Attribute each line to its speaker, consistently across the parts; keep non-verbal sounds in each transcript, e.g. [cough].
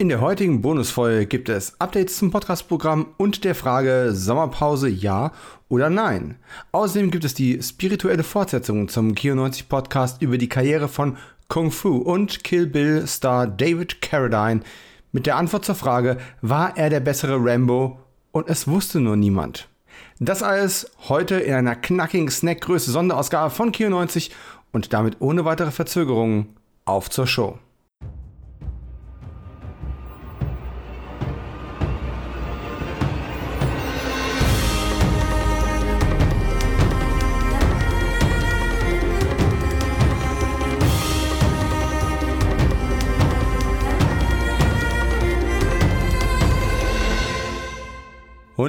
Speaker 1: In der heutigen Bonusfolge gibt es Updates zum Podcast-Programm und der Frage Sommerpause ja oder nein. Außerdem gibt es die spirituelle Fortsetzung zum Kio90 Podcast über die Karriere von Kung Fu und Kill Bill Star David Carradine mit der Antwort zur Frage, war er der bessere Rambo und es wusste nur niemand. Das alles heute in einer knackigen Snackgröße Sonderausgabe von Kio90 und damit ohne weitere Verzögerungen auf zur Show.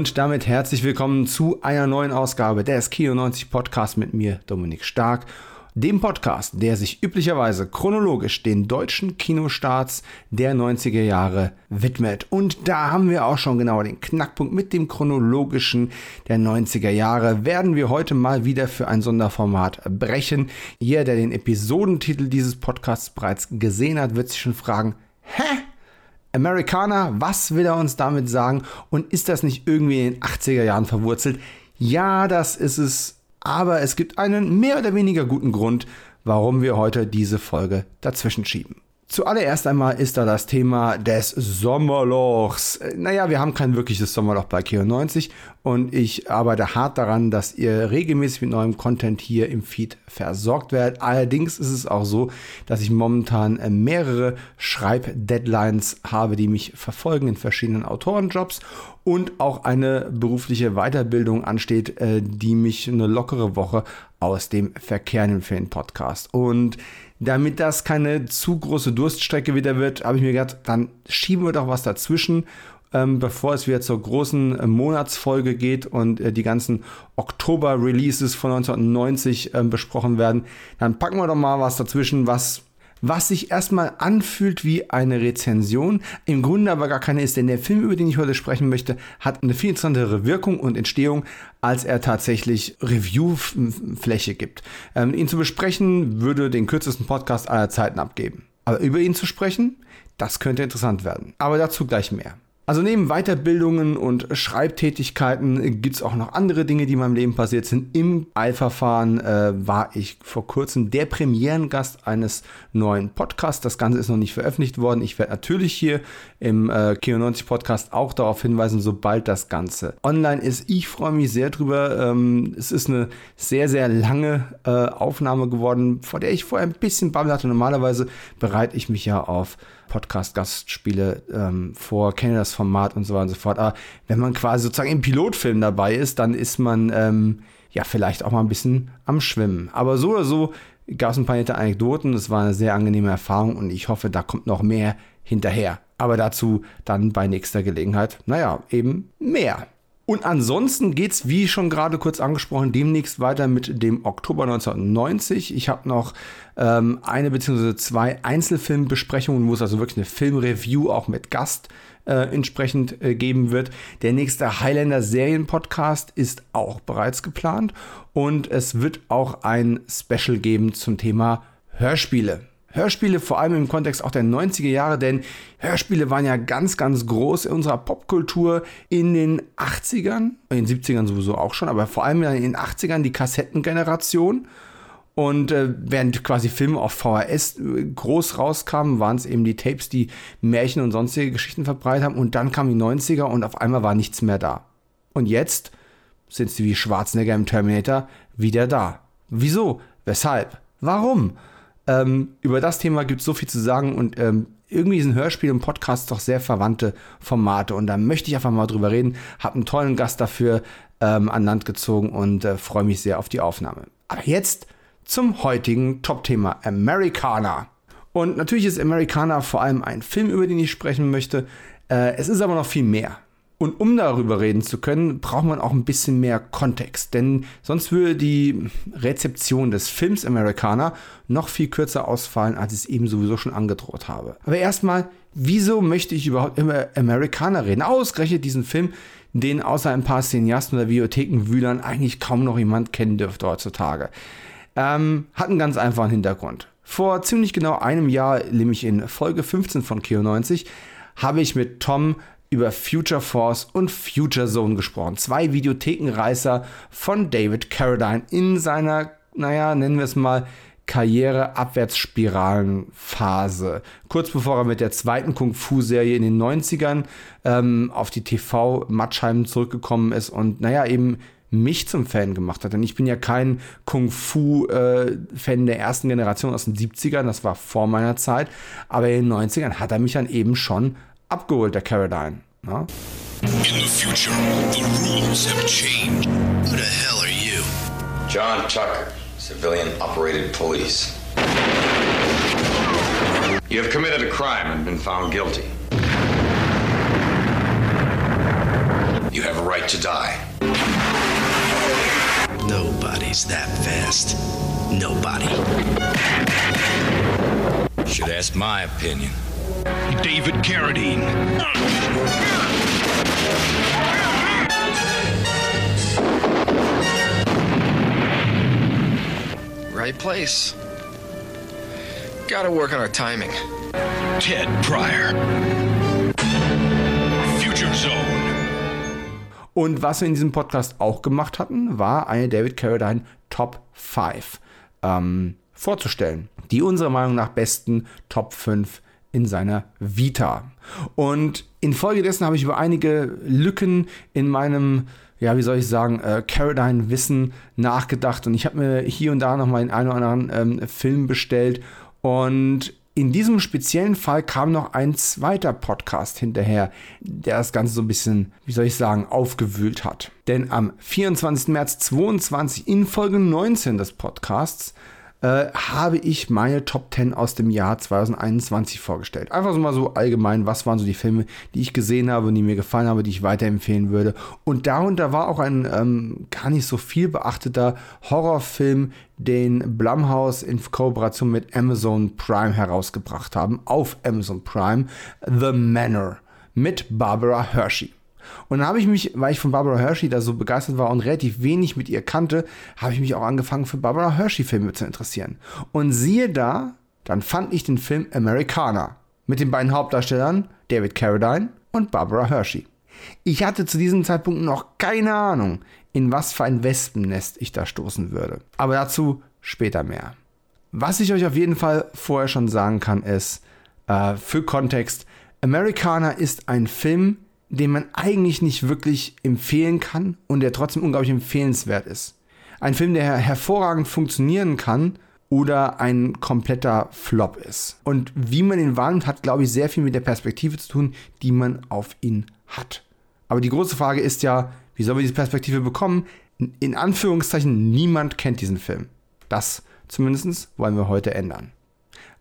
Speaker 1: Und damit herzlich willkommen zu einer neuen Ausgabe des Kino 90 Podcast mit mir, Dominik Stark. Dem Podcast, der sich üblicherweise chronologisch den deutschen Kinostarts der 90er Jahre widmet. Und da haben wir auch schon genau den Knackpunkt mit dem chronologischen der 90er Jahre. Werden wir heute mal wieder für ein Sonderformat brechen. Jeder, der den Episodentitel dieses Podcasts bereits gesehen hat, wird sich schon fragen, hä? Amerikaner, was will er uns damit sagen? Und ist das nicht irgendwie in den 80er Jahren verwurzelt? Ja, das ist es. Aber es gibt einen mehr oder weniger guten Grund, warum wir heute diese Folge dazwischen schieben. Zuallererst einmal ist da das Thema des Sommerlochs. Naja, wir haben kein wirkliches Sommerloch bei Keo90 und ich arbeite hart daran, dass ihr regelmäßig mit neuem Content hier im Feed versorgt werdet. Allerdings ist es auch so, dass ich momentan mehrere Schreibdeadlines habe, die mich verfolgen in verschiedenen Autorenjobs und auch eine berufliche Weiterbildung ansteht, äh, die mich eine lockere Woche aus dem Verkehr nimmt für den Podcast. Und damit das keine zu große Durststrecke wieder wird, habe ich mir gedacht, dann schieben wir doch was dazwischen, ähm, bevor es wieder zur großen äh, Monatsfolge geht und äh, die ganzen Oktober-Releases von 1990 äh, besprochen werden. Dann packen wir doch mal was dazwischen, was was sich erstmal anfühlt wie eine Rezension, im Grunde aber gar keine ist, denn der Film, über den ich heute sprechen möchte, hat eine viel interessantere Wirkung und Entstehung, als er tatsächlich Reviewfläche gibt. Ähm, ihn zu besprechen, würde den kürzesten Podcast aller Zeiten abgeben. Aber über ihn zu sprechen, das könnte interessant werden. Aber dazu gleich mehr. Also neben Weiterbildungen und Schreibtätigkeiten gibt es auch noch andere Dinge, die in meinem Leben passiert sind. Im Eilverfahren äh, war ich vor kurzem der Premierengast eines neuen Podcasts. Das Ganze ist noch nicht veröffentlicht worden. Ich werde natürlich hier im äh, Kino 90 Podcast auch darauf hinweisen, sobald das Ganze online ist. Ich freue mich sehr drüber. Ähm, es ist eine sehr, sehr lange äh, Aufnahme geworden, vor der ich vorher ein bisschen Babbel hatte. Normalerweise bereite ich mich ja auf Podcast-Gastspiele ähm, vor, kenne das Format und so weiter und so fort. Aber wenn man quasi sozusagen im Pilotfilm dabei ist, dann ist man ähm, ja vielleicht auch mal ein bisschen am Schwimmen. Aber so oder so gab es ein paar nette Anekdoten. Es war eine sehr angenehme Erfahrung und ich hoffe, da kommt noch mehr hinterher. Aber dazu dann bei nächster Gelegenheit, naja, eben mehr. Und ansonsten geht es, wie schon gerade kurz angesprochen, demnächst weiter mit dem Oktober 1990. Ich habe noch ähm, eine bzw. zwei Einzelfilmbesprechungen, wo es also wirklich eine Filmreview auch mit Gast äh, entsprechend äh, geben wird. Der nächste Highlander Serienpodcast ist auch bereits geplant und es wird auch ein Special geben zum Thema Hörspiele. Hörspiele vor allem im Kontext auch der 90er Jahre, denn Hörspiele waren ja ganz, ganz groß in unserer Popkultur in den 80ern, in den 70ern sowieso auch schon, aber vor allem in den 80ern die Kassettengeneration. Und äh, während quasi Filme auf VHS äh, groß rauskamen, waren es eben die Tapes, die Märchen und sonstige Geschichten verbreitet haben. Und dann kamen die 90er und auf einmal war nichts mehr da. Und jetzt sind sie wie Schwarzenegger im Terminator wieder da. Wieso? Weshalb? Warum? Ähm, über das Thema gibt es so viel zu sagen und ähm, irgendwie sind Hörspiele und Podcasts doch sehr verwandte Formate und da möchte ich einfach mal drüber reden. Habe einen tollen Gast dafür ähm, an Land gezogen und äh, freue mich sehr auf die Aufnahme. Aber jetzt zum heutigen Top-Thema Americana. Und natürlich ist Americana vor allem ein Film, über den ich sprechen möchte. Äh, es ist aber noch viel mehr. Und um darüber reden zu können, braucht man auch ein bisschen mehr Kontext, denn sonst würde die Rezeption des Films Americana noch viel kürzer ausfallen, als ich es eben sowieso schon angedroht habe. Aber erstmal, wieso möchte ich überhaupt über Americana reden? Ausgerechnet diesen Film, den außer ein paar Cineasten oder Videothekenwühlern eigentlich kaum noch jemand kennen dürfte heutzutage. Ähm, hat einen ganz einfachen Hintergrund. Vor ziemlich genau einem Jahr, nämlich in Folge 15 von Keo 90, habe ich mit Tom über Future Force und Future Zone gesprochen. Zwei Videothekenreißer von David Carradine in seiner, naja, nennen wir es mal, Karriere-Abwärtsspiralenphase. Kurz bevor er mit der zweiten Kung-Fu-Serie in den 90ern ähm, auf die TV-Matscheiben zurückgekommen ist und, naja, eben mich zum Fan gemacht hat. Denn ich bin ja kein Kung-Fu-Fan äh, der ersten Generation aus den 70ern, das war vor meiner Zeit. Aber in den 90ern hat er mich dann eben schon abgeholt, der Caradine. Na? In the future, the rules have changed. Who the hell are you? John Tucker, civilian operated police. You have committed a crime and been found guilty. You have a right to die. Nobody's that fast. Nobody. Should ask my opinion. David Carradine.
Speaker 2: Right place. Gotta work on our timing.
Speaker 1: Ted Pryor. Future Zone. Und was wir in diesem Podcast auch gemacht hatten, war eine David Carradine Top 5 ähm, vorzustellen. Die unserer Meinung nach besten Top 5 in seiner Vita. Und infolgedessen habe ich über einige Lücken in meinem, ja, wie soll ich sagen, äh, Caradine-Wissen nachgedacht. Und ich habe mir hier und da nochmal einen oder anderen ähm, Film bestellt. Und in diesem speziellen Fall kam noch ein zweiter Podcast hinterher, der das Ganze so ein bisschen, wie soll ich sagen, aufgewühlt hat. Denn am 24. März 2022 in Folge 19 des Podcasts äh, habe ich meine Top 10 aus dem Jahr 2021 vorgestellt. Einfach so mal so allgemein, was waren so die Filme, die ich gesehen habe und die mir gefallen haben, die ich weiterempfehlen würde. Und darunter war auch ein ähm, gar nicht so viel beachteter Horrorfilm, den Blumhouse in Kooperation mit Amazon Prime herausgebracht haben, auf Amazon Prime, The Manor mit Barbara Hershey. Und dann habe ich mich, weil ich von Barbara Hershey da so begeistert war und relativ wenig mit ihr kannte, habe ich mich auch angefangen für Barbara Hershey-Filme zu interessieren. Und siehe da, dann fand ich den Film Americana mit den beiden Hauptdarstellern David Carradine und Barbara Hershey. Ich hatte zu diesem Zeitpunkt noch keine Ahnung, in was für ein Wespennest ich da stoßen würde. Aber dazu später mehr. Was ich euch auf jeden Fall vorher schon sagen kann, ist, äh, für Kontext, Americana ist ein Film, den man eigentlich nicht wirklich empfehlen kann und der trotzdem unglaublich empfehlenswert ist. Ein Film, der hervorragend funktionieren kann oder ein kompletter Flop ist. Und wie man ihn wahrnimmt, hat, glaube ich, sehr viel mit der Perspektive zu tun, die man auf ihn hat. Aber die große Frage ist ja, wie soll man diese Perspektive bekommen? In Anführungszeichen, niemand kennt diesen Film. Das zumindest wollen wir heute ändern.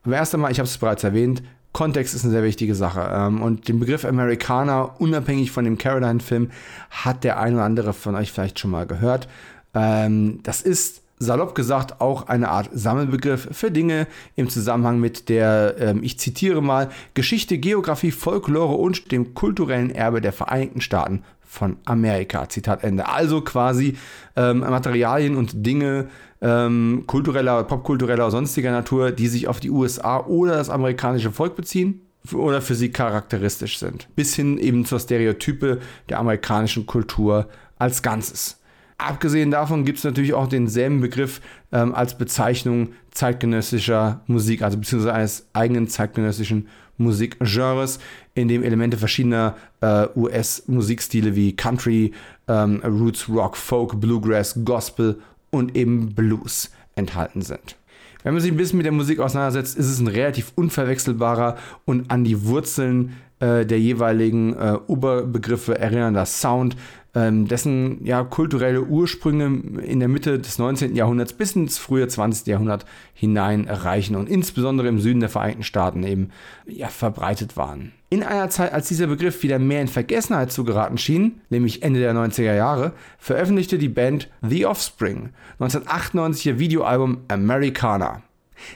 Speaker 1: Aber erst einmal, ich habe es bereits erwähnt, Kontext ist eine sehr wichtige Sache. Ähm, und den Begriff Amerikaner, unabhängig von dem Caroline-Film, hat der eine oder andere von euch vielleicht schon mal gehört. Ähm, das ist salopp gesagt auch eine Art Sammelbegriff für Dinge im Zusammenhang mit der, ähm, ich zitiere mal, Geschichte, Geografie, Folklore und dem kulturellen Erbe der Vereinigten Staaten von Amerika. Zitat Ende. Also quasi ähm, Materialien und Dinge ähm, kultureller, popkultureller sonstiger Natur, die sich auf die USA oder das amerikanische Volk beziehen oder für sie charakteristisch sind. Bis hin eben zur Stereotype der amerikanischen Kultur als Ganzes. Abgesehen davon gibt es natürlich auch denselben Begriff ähm, als Bezeichnung zeitgenössischer Musik, also beziehungsweise eines eigenen zeitgenössischen Musikgenres, in dem Elemente verschiedener äh, US-Musikstile wie Country, ähm, Roots, Rock, Folk, Bluegrass, Gospel und eben Blues enthalten sind. Wenn man sich ein bisschen mit der Musik auseinandersetzt, ist es ein relativ unverwechselbarer und an die Wurzeln äh, der jeweiligen äh, Oberbegriffe erinnernder Sound, ähm, dessen ja, kulturelle Ursprünge in der Mitte des 19. Jahrhunderts bis ins frühe 20. Jahrhundert hinein erreichen und insbesondere im Süden der Vereinigten Staaten eben ja, verbreitet waren. In einer Zeit, als dieser Begriff wieder mehr in Vergessenheit zu geraten schien, nämlich Ende der 90er Jahre, veröffentlichte die Band The Offspring 1998 ihr Videoalbum Americana.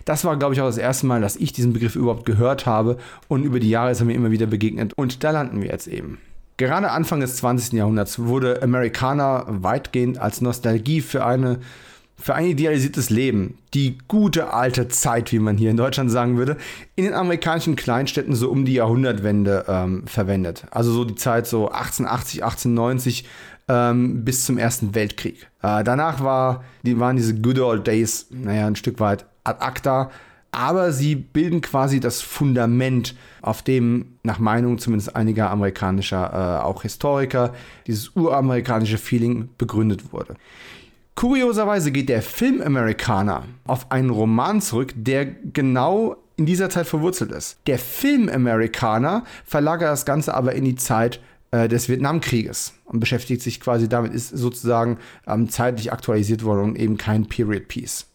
Speaker 1: Das war, glaube ich, auch das erste Mal, dass ich diesen Begriff überhaupt gehört habe und über die Jahre ist er mir immer wieder begegnet und da landen wir jetzt eben. Gerade Anfang des 20. Jahrhunderts wurde Americana weitgehend als Nostalgie für eine für ein idealisiertes Leben, die gute alte Zeit, wie man hier in Deutschland sagen würde, in den amerikanischen Kleinstädten so um die Jahrhundertwende ähm, verwendet. Also so die Zeit so 1880, 1890 ähm, bis zum Ersten Weltkrieg. Äh, danach war, die, waren diese Good Old Days, naja, ein Stück weit ad acta, aber sie bilden quasi das Fundament, auf dem nach Meinung zumindest einiger amerikanischer, äh, auch Historiker, dieses uramerikanische Feeling begründet wurde. Kurioserweise geht der Film Amerikaner auf einen Roman zurück, der genau in dieser Zeit verwurzelt ist. Der Film Amerikaner verlagert das Ganze aber in die Zeit äh, des Vietnamkrieges und beschäftigt sich quasi damit, ist sozusagen ähm, zeitlich aktualisiert worden und eben kein Period Piece.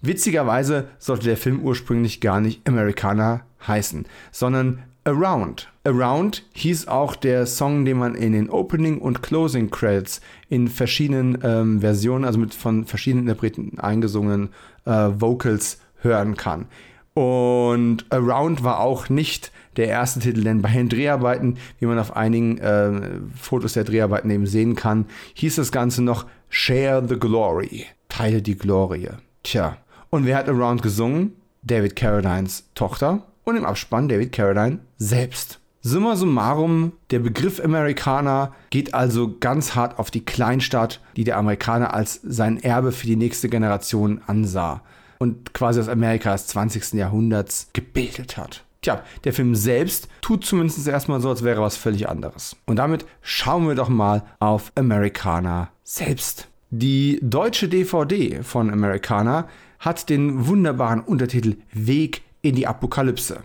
Speaker 1: Witzigerweise sollte der Film ursprünglich gar nicht Amerikaner heißen, sondern Around. Around hieß auch der Song, den man in den Opening und Closing Credits in verschiedenen ähm, Versionen, also mit von verschiedenen Interpreten eingesungenen äh, Vocals hören kann. Und Around war auch nicht der erste Titel, denn bei den Dreharbeiten, wie man auf einigen äh, Fotos der Dreharbeiten eben sehen kann, hieß das Ganze noch Share the Glory, teile die Glorie. Tja, und wer hat Around gesungen? David Carradines Tochter und im Abspann David Carradine selbst. Summa summarum, der Begriff Amerikaner geht also ganz hart auf die Kleinstadt, die der Amerikaner als sein Erbe für die nächste Generation ansah und quasi das Amerika des 20. Jahrhunderts gebildet hat. Tja, der Film selbst tut zumindest erstmal so, als wäre was völlig anderes. Und damit schauen wir doch mal auf Amerikaner selbst. Die deutsche DVD von Amerikaner hat den wunderbaren Untertitel Weg in die Apokalypse.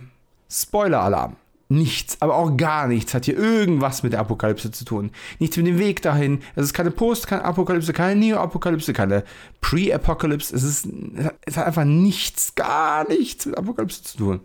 Speaker 1: Spoiler-Alarm. Nichts, aber auch gar nichts hat hier irgendwas mit der Apokalypse zu tun. Nichts mit dem Weg dahin. Es ist keine Post, keine Apokalypse, keine Neo-Apokalypse, keine Pre-Apokalypse. Es, ist, es hat einfach nichts, gar nichts mit Apokalypse zu tun.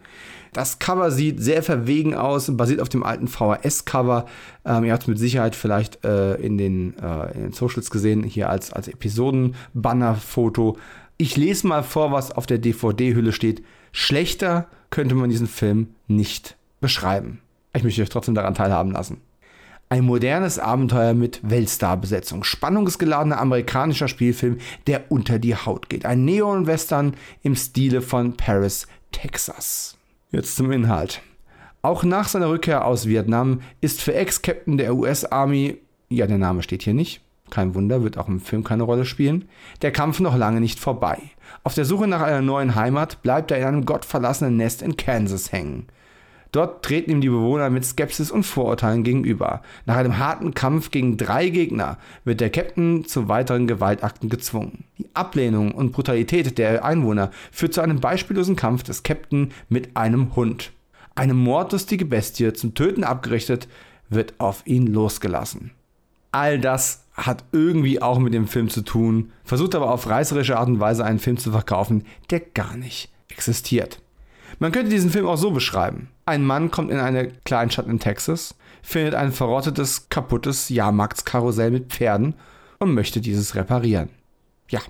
Speaker 1: Das Cover sieht sehr verwegen aus und basiert auf dem alten VHS-Cover. Ähm, ihr habt es mit Sicherheit vielleicht äh, in, den, äh, in den Socials gesehen, hier als, als Episoden-Banner-Foto. Ich lese mal vor, was auf der DVD-Hülle steht. Schlechter könnte man diesen Film nicht beschreiben. Ich möchte euch trotzdem daran teilhaben lassen. Ein modernes Abenteuer mit Weltstar-Besetzung. Spannungsgeladener amerikanischer Spielfilm, der unter die Haut geht. Ein Neon-Western im Stile von Paris, Texas. Jetzt zum Inhalt. Auch nach seiner Rückkehr aus Vietnam ist für Ex-Captain der US-Army, ja, der Name steht hier nicht, kein Wunder, wird auch im Film keine Rolle spielen, der Kampf noch lange nicht vorbei. Auf der Suche nach einer neuen Heimat bleibt er in einem gottverlassenen Nest in Kansas hängen. Dort treten ihm die Bewohner mit Skepsis und Vorurteilen gegenüber. Nach einem harten Kampf gegen drei Gegner wird der Captain zu weiteren Gewaltakten gezwungen. Die Ablehnung und Brutalität der Einwohner führt zu einem beispiellosen Kampf des Captain mit einem Hund. Eine mordlustige Bestie, zum Töten abgerichtet, wird auf ihn losgelassen. All das hat irgendwie auch mit dem Film zu tun, versucht aber auf reißerische Art und Weise einen Film zu verkaufen, der gar nicht existiert. Man könnte diesen Film auch so beschreiben. Ein Mann kommt in eine Kleinstadt in Texas, findet ein verrottetes, kaputtes Jahrmarktskarussell mit Pferden und möchte dieses reparieren. Ja.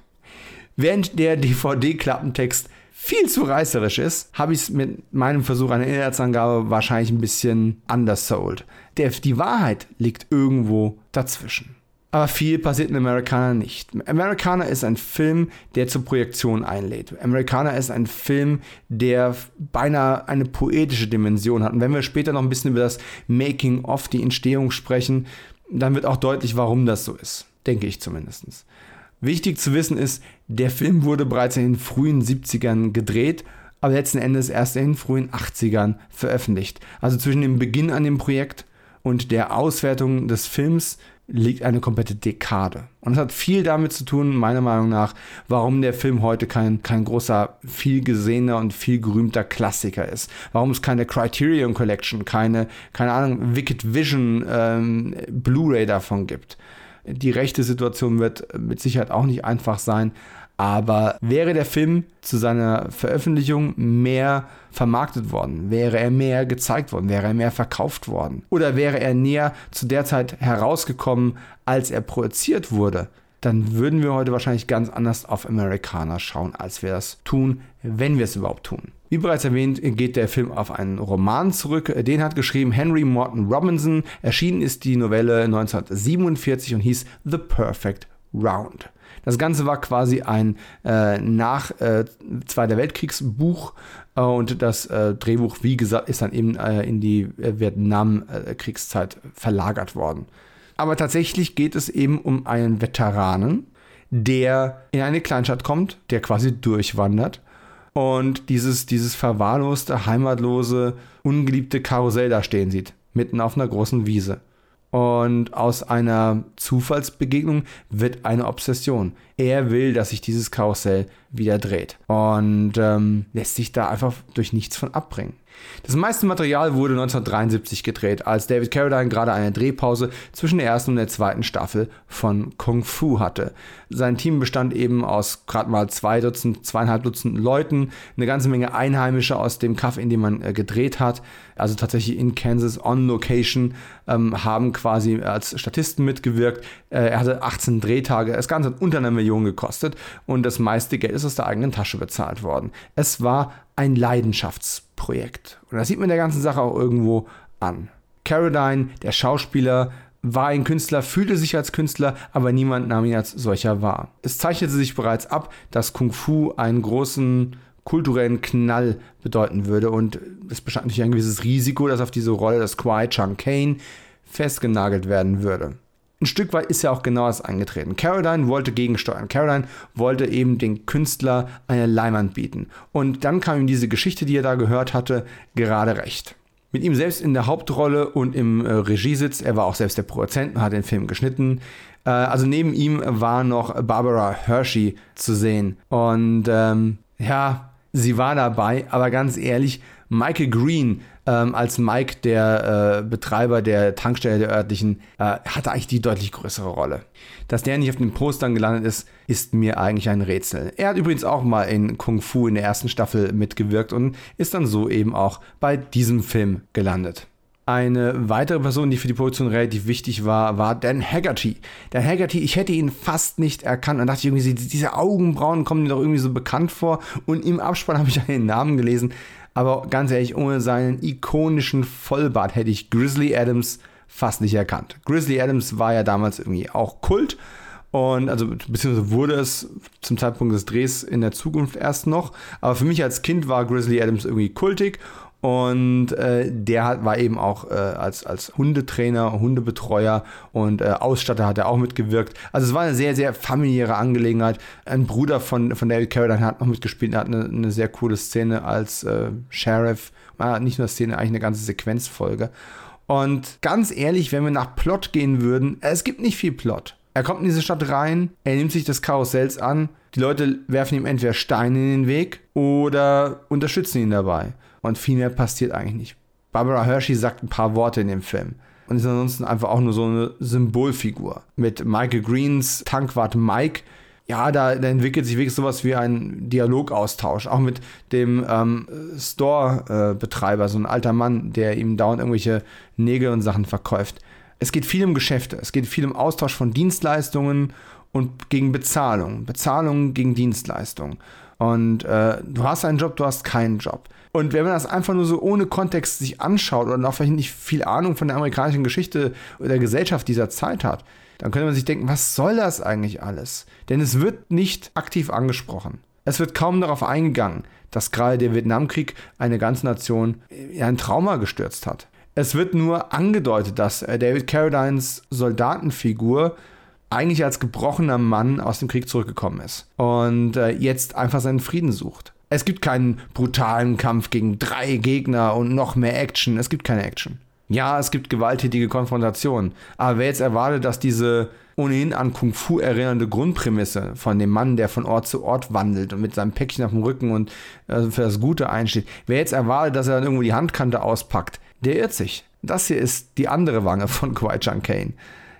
Speaker 1: Während der DVD-Klappentext viel zu reißerisch ist, habe ich es mit meinem Versuch einer Inhaltsangabe wahrscheinlich ein bisschen undersold. Der, die Wahrheit liegt irgendwo dazwischen. Aber viel passiert in Amerikaner nicht. Amerikaner ist ein Film, der zur Projektion einlädt. Amerikaner ist ein Film, der beinahe eine poetische Dimension hat. Und wenn wir später noch ein bisschen über das Making of, die Entstehung sprechen, dann wird auch deutlich, warum das so ist. Denke ich zumindest. Wichtig zu wissen ist, der Film wurde bereits in den frühen 70ern gedreht, aber letzten Endes erst in den frühen 80ern veröffentlicht. Also zwischen dem Beginn an dem Projekt und der Auswertung des Films liegt eine komplette Dekade. Und es hat viel damit zu tun, meiner Meinung nach, warum der Film heute kein, kein großer, viel gesehener und viel gerühmter Klassiker ist. Warum es keine Criterion Collection, keine, keine Ahnung, Wicked Vision ähm, Blu-ray davon gibt. Die rechte Situation wird mit Sicherheit auch nicht einfach sein, aber wäre der Film zu seiner Veröffentlichung mehr vermarktet worden? Wäre er mehr gezeigt worden? Wäre er mehr verkauft worden? Oder wäre er näher zu der Zeit herausgekommen, als er produziert wurde? Dann würden wir heute wahrscheinlich ganz anders auf Amerikaner schauen, als wir das tun, wenn wir es überhaupt tun. Wie bereits erwähnt, geht der Film auf einen Roman zurück. Den hat geschrieben Henry Morton Robinson. Erschienen ist die Novelle 1947 und hieß The Perfect Round. Das Ganze war quasi ein äh, nach äh, Zweiter Weltkriegsbuch äh, und das äh, Drehbuch, wie gesagt, ist dann eben äh, in die äh, Vietnamkriegszeit verlagert worden. Aber tatsächlich geht es eben um einen Veteranen, der in eine Kleinstadt kommt, der quasi durchwandert und dieses, dieses verwahrloste, heimatlose, ungeliebte Karussell da stehen sieht, mitten auf einer großen Wiese. Und aus einer Zufallsbegegnung wird eine Obsession. Er will, dass sich dieses Karussell wieder dreht und ähm, lässt sich da einfach durch nichts von abbringen. Das meiste Material wurde 1973 gedreht, als David Carradine gerade eine Drehpause zwischen der ersten und der zweiten Staffel von Kung Fu hatte. Sein Team bestand eben aus gerade mal zwei Dutzend, zweieinhalb Dutzend Leuten, eine ganze Menge Einheimische aus dem Kaff, in dem man äh, gedreht hat, also tatsächlich in Kansas on Location, ähm, haben quasi als Statisten mitgewirkt. Äh, er hatte 18 Drehtage, das Ganze hat unter einer Million gekostet und das meiste Geld ist aus der eigenen Tasche bezahlt worden. Es war ein Leidenschaftsprojekt. Und das sieht man der ganzen Sache auch irgendwo an. Caroline, der Schauspieler, war ein Künstler, fühlte sich als Künstler, aber niemand nahm ihn als solcher wahr. Es zeichnete sich bereits ab, dass Kung Fu einen großen kulturellen Knall bedeuten würde und es bestand natürlich ein gewisses Risiko, dass auf diese Rolle des Kwai Chang Kane festgenagelt werden würde ein Stück weit ist ja auch genau das eingetreten. Caroline wollte gegensteuern. Caroline wollte eben den Künstler eine Leinwand bieten. Und dann kam ihm diese Geschichte, die er da gehört hatte, gerade recht. Mit ihm selbst in der Hauptrolle und im äh, Regiesitz, er war auch selbst der Produzent und hat den Film geschnitten. Äh, also neben ihm war noch Barbara Hershey zu sehen. Und ähm, ja, sie war dabei, aber ganz ehrlich, Michael Green ähm, als Mike, der äh, Betreiber der Tankstelle der örtlichen, äh, hatte eigentlich die deutlich größere Rolle. Dass der nicht auf den Postern gelandet ist, ist mir eigentlich ein Rätsel. Er hat übrigens auch mal in Kung Fu in der ersten Staffel mitgewirkt und ist dann so eben auch bei diesem Film gelandet. Eine weitere Person, die für die Produktion relativ wichtig war, war Dan Haggerty. Dan Haggerty, ich hätte ihn fast nicht erkannt. Dann dachte irgendwie, diese Augenbrauen kommen mir doch irgendwie so bekannt vor. Und im Abspann habe ich [laughs] einen Namen gelesen. Aber ganz ehrlich, ohne seinen ikonischen Vollbart hätte ich Grizzly Adams fast nicht erkannt. Grizzly Adams war ja damals irgendwie auch Kult. Und also, beziehungsweise wurde es zum Zeitpunkt des Drehs in der Zukunft erst noch. Aber für mich als Kind war Grizzly Adams irgendwie kultig. Und äh, der hat, war eben auch äh, als, als Hundetrainer, Hundebetreuer und äh, Ausstatter hat er auch mitgewirkt. Also es war eine sehr, sehr familiäre Angelegenheit. Ein Bruder von, von David Carradine hat noch mitgespielt und hat eine, eine sehr coole Szene als äh, Sheriff. Ah, nicht nur eine Szene, eigentlich eine ganze Sequenzfolge. Und ganz ehrlich, wenn wir nach Plot gehen würden, es gibt nicht viel Plot. Er kommt in diese Stadt rein, er nimmt sich des Karussells an, die Leute werfen ihm entweder Steine in den Weg oder unterstützen ihn dabei. Und viel mehr passiert eigentlich nicht. Barbara Hershey sagt ein paar Worte in dem Film und ist ansonsten einfach auch nur so eine Symbolfigur. Mit Michael Greens Tankwart Mike, ja, da, da entwickelt sich wirklich sowas wie ein Dialogaustausch, auch mit dem ähm, Store-Betreiber, so ein alter Mann, der ihm dauernd irgendwelche Nägel und Sachen verkauft. Es geht viel um Geschäfte, es geht viel um Austausch von Dienstleistungen und gegen Bezahlung. Bezahlung gegen Dienstleistung. Und äh, du hast einen Job, du hast keinen Job. Und wenn man das einfach nur so ohne Kontext sich anschaut und auch vielleicht nicht viel Ahnung von der amerikanischen Geschichte oder der Gesellschaft dieser Zeit hat, dann könnte man sich denken, was soll das eigentlich alles? Denn es wird nicht aktiv angesprochen. Es wird kaum darauf eingegangen, dass gerade der Vietnamkrieg eine ganze Nation in ein Trauma gestürzt hat. Es wird nur angedeutet, dass äh, David Carradines Soldatenfigur eigentlich als gebrochener Mann aus dem Krieg zurückgekommen ist und äh, jetzt einfach seinen Frieden sucht. Es gibt keinen brutalen Kampf gegen drei Gegner und noch mehr Action. Es gibt keine Action. Ja, es gibt gewalttätige Konfrontationen. Aber wer jetzt erwartet, dass diese ohnehin an Kung Fu erinnernde Grundprämisse von dem Mann, der von Ort zu Ort wandelt und mit seinem Päckchen auf dem Rücken und äh, für das Gute einsteht, wer jetzt erwartet, dass er dann irgendwo die Handkante auspackt, der irrt sich. Das hier ist die andere Wange von [laughs] Kwai Chang Kane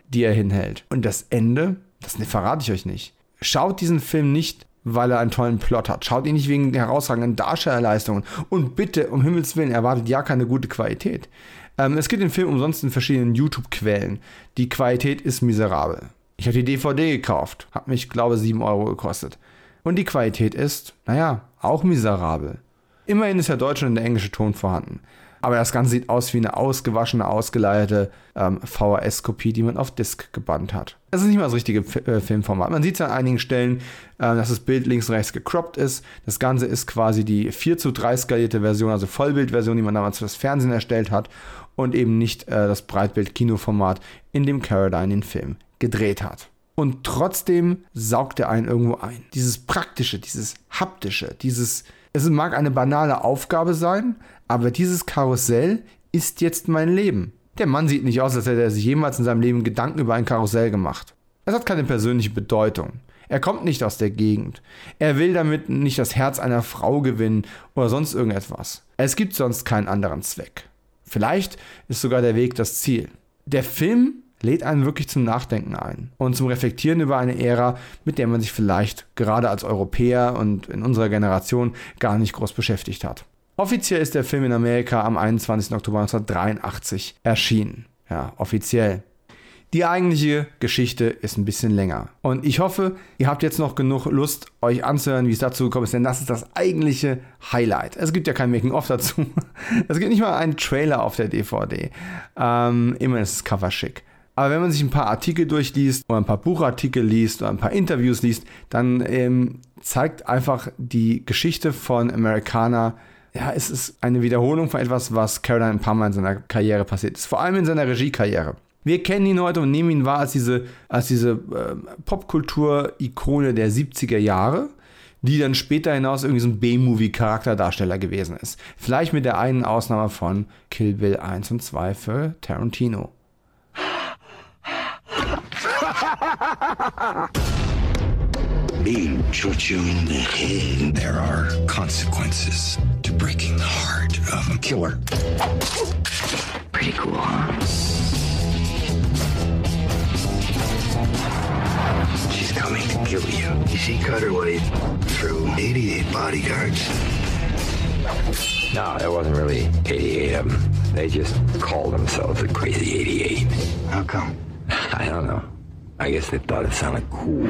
Speaker 1: die er hinhält. Und das Ende, das verrate ich euch nicht. Schaut diesen Film nicht, weil er einen tollen Plot hat. Schaut ihn nicht wegen herausragenden Darstellerleistungen. Und bitte, um Himmels Willen, erwartet ja keine gute Qualität. Ähm, es gibt den Film umsonst in verschiedenen YouTube-Quellen. Die Qualität ist miserabel. Ich habe die DVD gekauft. Hat mich, glaube ich, 7 Euro gekostet. Und die Qualität ist, naja, auch miserabel. Immerhin ist der deutsche und der englische Ton vorhanden. Aber das Ganze sieht aus wie eine ausgewaschene, ausgeleierte ähm, VHS-Kopie, die man auf Disc gebannt hat. Es ist nicht mal das richtige F äh, Filmformat. Man sieht es an einigen Stellen, äh, dass das Bild links und rechts gecroppt ist. Das Ganze ist quasi die 4 zu 3 skalierte Version, also Vollbildversion, die man damals für das Fernsehen erstellt hat und eben nicht äh, das Breitbild-Kinoformat, in dem Caradine den Film gedreht hat. Und trotzdem saugt er einen irgendwo ein. Dieses Praktische, dieses Haptische, dieses, es mag eine banale Aufgabe sein, aber dieses Karussell ist jetzt mein Leben. Der Mann sieht nicht aus, als hätte er sich jemals in seinem Leben Gedanken über ein Karussell gemacht. Es hat keine persönliche Bedeutung. Er kommt nicht aus der Gegend. Er will damit nicht das Herz einer Frau gewinnen oder sonst irgendetwas. Es gibt sonst keinen anderen Zweck. Vielleicht ist sogar der Weg das Ziel. Der Film lädt einen wirklich zum Nachdenken ein und zum Reflektieren über eine Ära, mit der man sich vielleicht gerade als Europäer und in unserer Generation gar nicht groß beschäftigt hat. Offiziell ist der Film in Amerika am 21. Oktober 1983 erschienen. Ja, offiziell. Die eigentliche Geschichte ist ein bisschen länger. Und ich hoffe, ihr habt jetzt noch genug Lust, euch anzuhören, wie es dazu gekommen ist, denn das ist das eigentliche Highlight. Es gibt ja kein Making-of dazu. [laughs] Es gibt nicht mal einen Trailer auf der DVD. Ähm, immerhin ist das Cover schick. Aber wenn man sich ein paar Artikel durchliest oder ein paar Buchartikel liest oder ein paar Interviews liest, dann ähm, zeigt einfach die Geschichte von Americana, ja, es ist eine Wiederholung von etwas, was Caroline Mal in seiner Karriere passiert ist. Vor allem in seiner Regiekarriere. Wir kennen ihn heute und nehmen ihn wahr als diese, als diese äh, Popkultur-Ikone der 70er Jahre, die dann später hinaus irgendwie so ein B-Movie-Charakterdarsteller gewesen ist. Vielleicht mit der einen Ausnahme von Kill Bill 1 und 2 für Tarantino. [laughs] Being shot you in the head. There are consequences to breaking the heart of a killer. Pretty cool, huh? She's coming to kill you. She cut her way through 88 bodyguards.
Speaker 3: No, it wasn't really 88 of them. They just called themselves the Crazy 88.
Speaker 2: How come? [laughs]
Speaker 3: I don't know. I guess they thought it sounded cool.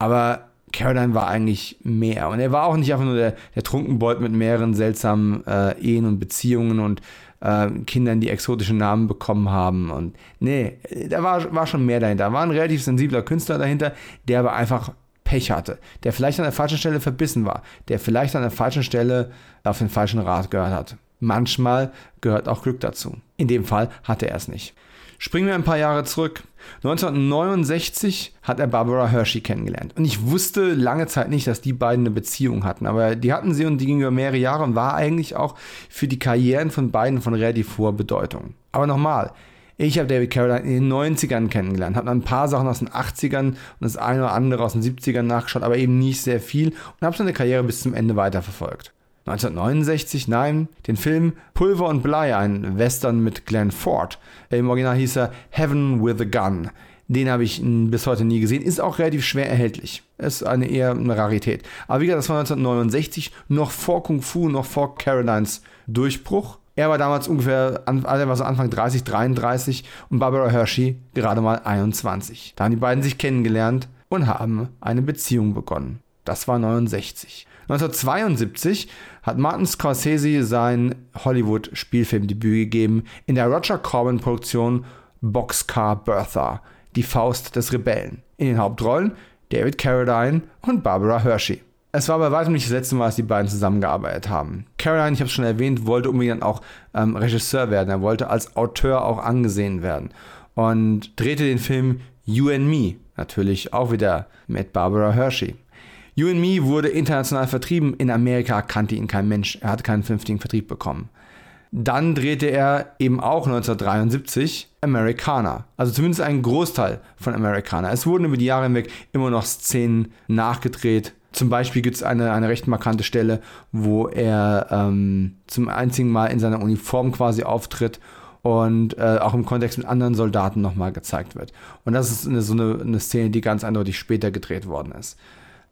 Speaker 1: Aber Caroline war eigentlich mehr. Und er war auch nicht einfach nur der, der Trunkenbold mit mehreren seltsamen äh, Ehen und Beziehungen und äh, Kindern, die exotische Namen bekommen haben. Und nee, da war, war schon mehr dahinter. Da war ein relativ sensibler Künstler dahinter, der aber einfach Pech hatte, der vielleicht an der falschen Stelle verbissen war, der vielleicht an der falschen Stelle auf den falschen Rat gehört hat. Manchmal gehört auch Glück dazu. In dem Fall hatte er es nicht. Springen wir ein paar Jahre zurück. 1969 hat er Barbara Hershey kennengelernt. Und ich wusste lange Zeit nicht, dass die beiden eine Beziehung hatten. Aber die hatten sie und die ging über mehrere Jahre und war eigentlich auch für die Karrieren von beiden von relativ hoher Bedeutung. Aber nochmal, ich habe David Carradine in den 90ern kennengelernt, habe ein paar Sachen aus den 80ern und das eine oder andere aus den 70ern nachgeschaut, aber eben nicht sehr viel und habe seine Karriere bis zum Ende weiterverfolgt. 1969, nein, den Film Pulver und Blei, ein Western mit Glenn Ford. Im Original hieß er Heaven with a Gun. Den habe ich bis heute nie gesehen. Ist auch relativ schwer erhältlich. Ist eine eher eine Rarität. Aber wie gesagt, das war 1969, noch vor Kung Fu, noch vor Carolines Durchbruch. Er war damals ungefähr, er war so Anfang 30, 33 und Barbara Hershey gerade mal 21. Da haben die beiden sich kennengelernt und haben eine Beziehung begonnen. Das war 69. 1972 hat Martin Scorsese sein Hollywood-Spielfilmdebüt gegeben in der Roger Corman-Produktion Boxcar Bertha, die Faust des Rebellen. In den Hauptrollen David Carradine und Barbara Hershey. Es war bei weitem nicht das letzte Mal, dass die beiden zusammengearbeitet haben. Caroline, ich habe es schon erwähnt, wollte unbedingt auch ähm, Regisseur werden. Er wollte als Auteur auch angesehen werden und drehte den Film You and Me, natürlich auch wieder mit Barbara Hershey. You and Me wurde international vertrieben. In Amerika kannte ihn kein Mensch. Er hatte keinen vernünftigen Vertrieb bekommen. Dann drehte er eben auch 1973 Americana. Also zumindest einen Großteil von Americana. Es wurden über die Jahre hinweg immer noch Szenen nachgedreht. Zum Beispiel gibt es eine, eine recht markante Stelle, wo er ähm, zum einzigen Mal in seiner Uniform quasi auftritt und äh, auch im Kontext mit anderen Soldaten nochmal gezeigt wird. Und das ist eine, so eine, eine Szene, die ganz eindeutig später gedreht worden ist.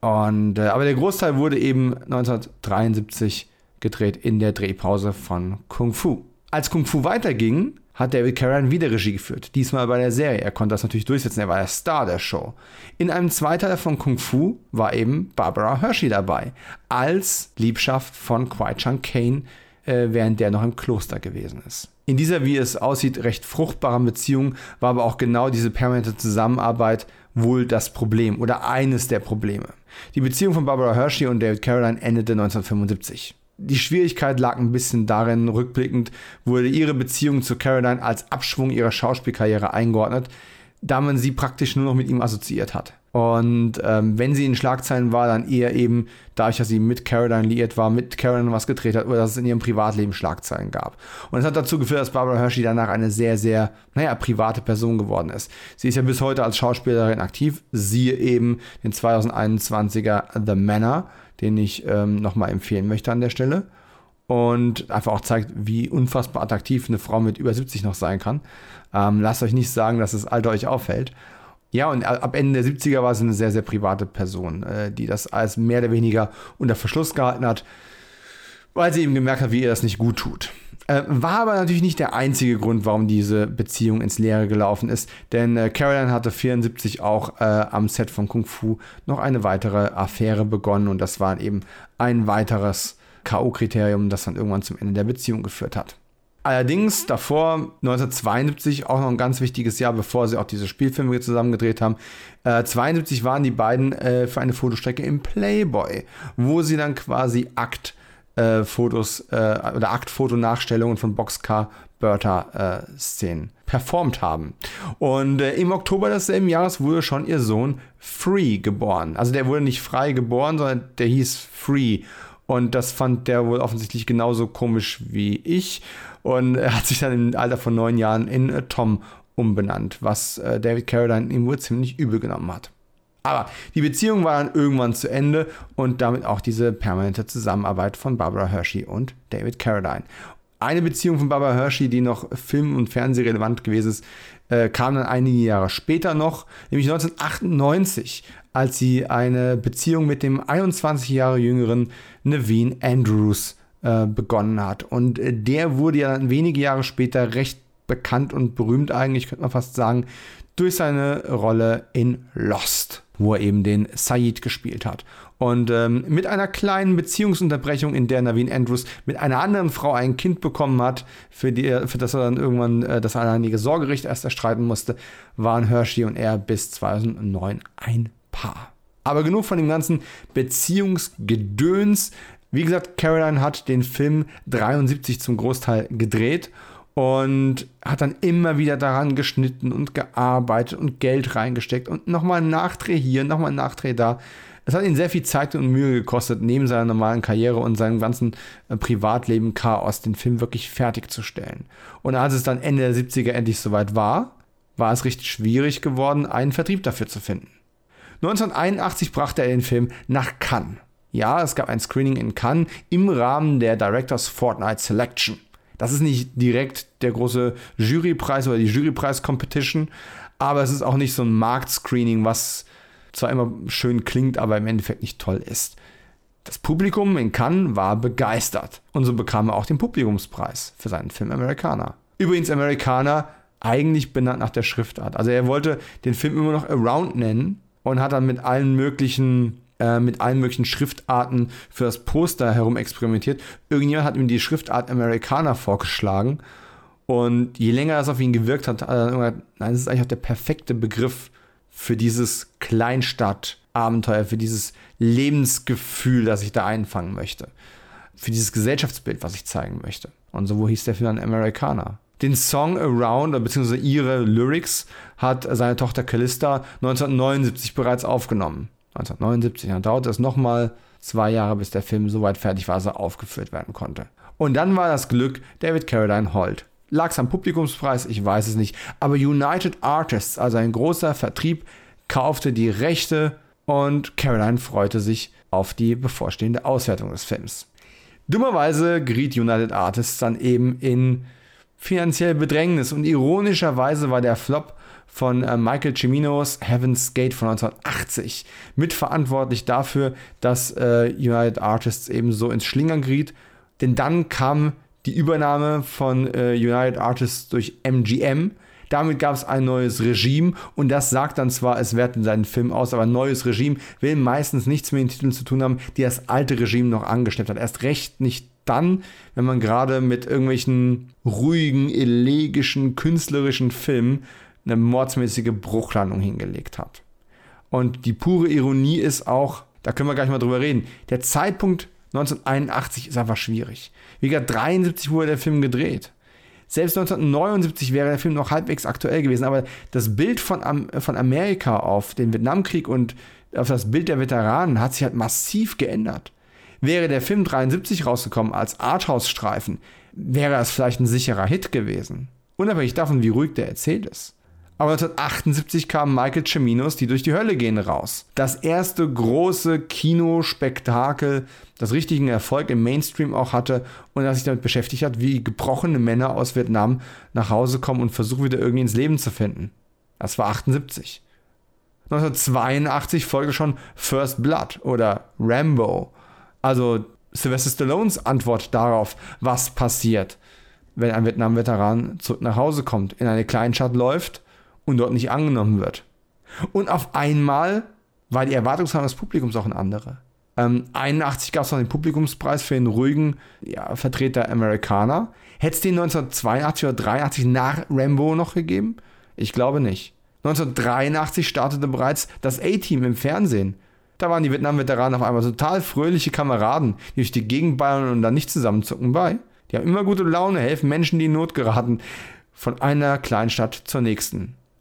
Speaker 1: Und, äh, aber der Großteil wurde eben 1973 gedreht in der Drehpause von Kung Fu. Als Kung Fu weiterging, hat David Carradine wieder Regie geführt. Diesmal bei der Serie. Er konnte das natürlich durchsetzen. Er war der Star der Show. In einem Zweiteiler von Kung Fu war eben Barbara Hershey dabei. Als Liebschaft von Kwai Chang Kane, äh, während der noch im Kloster gewesen ist. In dieser, wie es aussieht, recht fruchtbaren Beziehung war aber auch genau diese permanente Zusammenarbeit wohl das Problem oder eines der Probleme. Die Beziehung von Barbara Hershey und David Carradine endete 1975 die Schwierigkeit lag ein bisschen darin, rückblickend wurde ihre Beziehung zu Caroline als Abschwung ihrer Schauspielkarriere eingeordnet, da man sie praktisch nur noch mit ihm assoziiert hat. Und ähm, wenn sie in Schlagzeilen war, dann eher eben dadurch, dass sie mit Caroline liiert war, mit Caroline was gedreht hat oder dass es in ihrem Privatleben Schlagzeilen gab. Und es hat dazu geführt, dass Barbara Hershey danach eine sehr, sehr, naja, private Person geworden ist. Sie ist ja bis heute als Schauspielerin aktiv, siehe eben den 2021er The Manor den ich ähm, nochmal empfehlen möchte an der Stelle. Und einfach auch zeigt, wie unfassbar attraktiv eine Frau mit über 70 noch sein kann. Ähm, lasst euch nicht sagen, dass das Alter euch auffällt. Ja, und ab Ende der 70er war sie eine sehr, sehr private Person, äh, die das als mehr oder weniger unter Verschluss gehalten hat, weil sie eben gemerkt hat, wie ihr das nicht gut tut. Äh, war aber natürlich nicht der einzige Grund, warum diese Beziehung ins Leere gelaufen ist, denn äh, Caroline hatte 74 auch äh, am Set von Kung Fu noch eine weitere Affäre begonnen und das war eben ein weiteres K.O.-Kriterium, das dann irgendwann zum Ende der Beziehung geführt hat. Allerdings davor, 1972, auch noch ein ganz wichtiges Jahr, bevor sie auch diese Spielfilme zusammen gedreht haben. Äh, 72 waren die beiden äh, für eine Fotostrecke im Playboy, wo sie dann quasi Akt äh, äh, oder Aktfotonachstellungen von Boxcar Bertha äh, Szenen performt haben. Und äh, im Oktober desselben Jahres wurde schon ihr Sohn Free geboren. Also der wurde nicht frei geboren, sondern der hieß Free. Und das fand der wohl offensichtlich genauso komisch wie ich. Und er hat sich dann im Alter von neun Jahren in äh, Tom umbenannt, was äh, David Carradine ihm wohl ziemlich übel genommen hat. Aber die Beziehung war dann irgendwann zu Ende und damit auch diese permanente Zusammenarbeit von Barbara Hershey und David Carradine. Eine Beziehung von Barbara Hershey, die noch film- und fernsehrelevant gewesen ist, äh, kam dann einige Jahre später noch, nämlich 1998, als sie eine Beziehung mit dem 21 Jahre jüngeren Naveen Andrews äh, begonnen hat. Und äh, der wurde ja dann wenige Jahre später recht bekannt und berühmt eigentlich, könnte man fast sagen, durch seine Rolle in Lost wo er eben den Said gespielt hat. Und ähm, mit einer kleinen Beziehungsunterbrechung, in der Naveen Andrews mit einer anderen Frau ein Kind bekommen hat, für, die, für das er dann irgendwann äh, das alleinige Sorgerecht erst erstreiten musste, waren Hershey und er bis 2009 ein Paar. Aber genug von dem ganzen Beziehungsgedöns. Wie gesagt, Caroline hat den Film 73 zum Großteil gedreht und hat dann immer wieder daran geschnitten und gearbeitet und Geld reingesteckt und nochmal ein Nachdreh hier, nochmal ein Nachdreh da. Es hat ihn sehr viel Zeit und Mühe gekostet, neben seiner normalen Karriere und seinem ganzen äh, Privatleben Chaos den Film wirklich fertigzustellen. Und als es dann Ende der 70er endlich soweit war, war es richtig schwierig geworden, einen Vertrieb dafür zu finden. 1981 brachte er den Film nach Cannes. Ja, es gab ein Screening in Cannes im Rahmen der Directors Fortnite Selection. Das ist nicht direkt der große Jurypreis oder die Jurypreis-Competition, aber es ist auch nicht so ein Marktscreening, was zwar immer schön klingt, aber im Endeffekt nicht toll ist. Das Publikum in Cannes war begeistert und so bekam er auch den Publikumspreis für seinen Film Americana. Übrigens Americana eigentlich benannt nach der Schriftart. Also er wollte den Film immer noch Around nennen und hat dann mit allen möglichen äh, mit allen möglichen Schriftarten für das Poster herum experimentiert. Irgendjemand hat ihm die Schriftart Americana vorgeschlagen. Und je länger das auf ihn gewirkt hat, hat er dann irgendwann, nein, das ist eigentlich auch der perfekte Begriff für dieses Kleinstadt-Abenteuer, für dieses Lebensgefühl, das ich da einfangen möchte. Für dieses Gesellschaftsbild, was ich zeigen möchte. Und so wo hieß der Film dann Americana. Den Song Around, beziehungsweise ihre Lyrics, hat seine Tochter Callista 1979 bereits aufgenommen. 1979. Dann dauerte es nochmal zwei Jahre, bis der Film so weit fertig war, dass er aufgeführt werden konnte. Und dann war das Glück David Carradine Holt. Lag es am Publikumspreis? Ich weiß es nicht. Aber United Artists, also ein großer Vertrieb, kaufte die Rechte und Caroline freute sich auf die bevorstehende Auswertung des Films. Dummerweise geriet United Artists dann eben in finanzielle Bedrängnis und ironischerweise war der Flop von äh, Michael Ciminos Heaven's Gate von 1980 mitverantwortlich dafür, dass äh, United Artists eben so ins Schlingern geriet. Denn dann kam die Übernahme von äh, United Artists durch MGM. Damit gab es ein neues Regime und das sagt dann zwar, es wertet seinen Film aus, aber ein neues Regime will meistens nichts mit den Titeln zu tun haben, die das alte Regime noch angeschleppt hat. Erst recht nicht dann, wenn man gerade mit irgendwelchen ruhigen, elegischen, künstlerischen Filmen eine mordsmäßige Bruchlandung hingelegt hat. Und die pure Ironie ist auch, da können wir gleich mal drüber reden, der Zeitpunkt 1981 ist einfach schwierig. Wie gesagt, 73 wurde der Film gedreht. Selbst 1979 wäre der Film noch halbwegs aktuell gewesen, aber das Bild von, von Amerika auf den Vietnamkrieg und auf das Bild der Veteranen hat sich halt massiv geändert. Wäre der Film 73 rausgekommen als Arthouse-Streifen, wäre es vielleicht ein sicherer Hit gewesen. Unabhängig davon, wie ruhig der erzählt ist. Aber 1978 kam Michael Ciminos Die durch die Hölle gehen raus. Das erste große Kinospektakel, das richtigen Erfolg im Mainstream auch hatte und das sich damit beschäftigt hat, wie gebrochene Männer aus Vietnam nach Hause kommen und versuchen wieder irgendwie ins Leben zu finden. Das war 78. 1982 folgte schon First Blood oder Rambo. Also Sylvester Stallones Antwort darauf, was passiert, wenn ein Vietnam-Veteran zurück nach Hause kommt, in eine Kleinstadt läuft und dort nicht angenommen wird. Und auf einmal war die Erwartungshaltung des Publikums auch eine andere. Ähm, 81 gab es noch den Publikumspreis für den ruhigen ja, Vertreter Amerikaner. Hätte es den 1982 oder 83 nach Rambo noch gegeben? Ich glaube nicht. 1983 startete bereits das A-Team im Fernsehen. Da waren die Vietnam-Veteranen auf einmal total fröhliche Kameraden, die durch die Gegend ballern und dann nicht zusammenzucken bei. Die haben immer gute Laune, helfen Menschen, die in Not geraten, von einer Kleinstadt zur nächsten.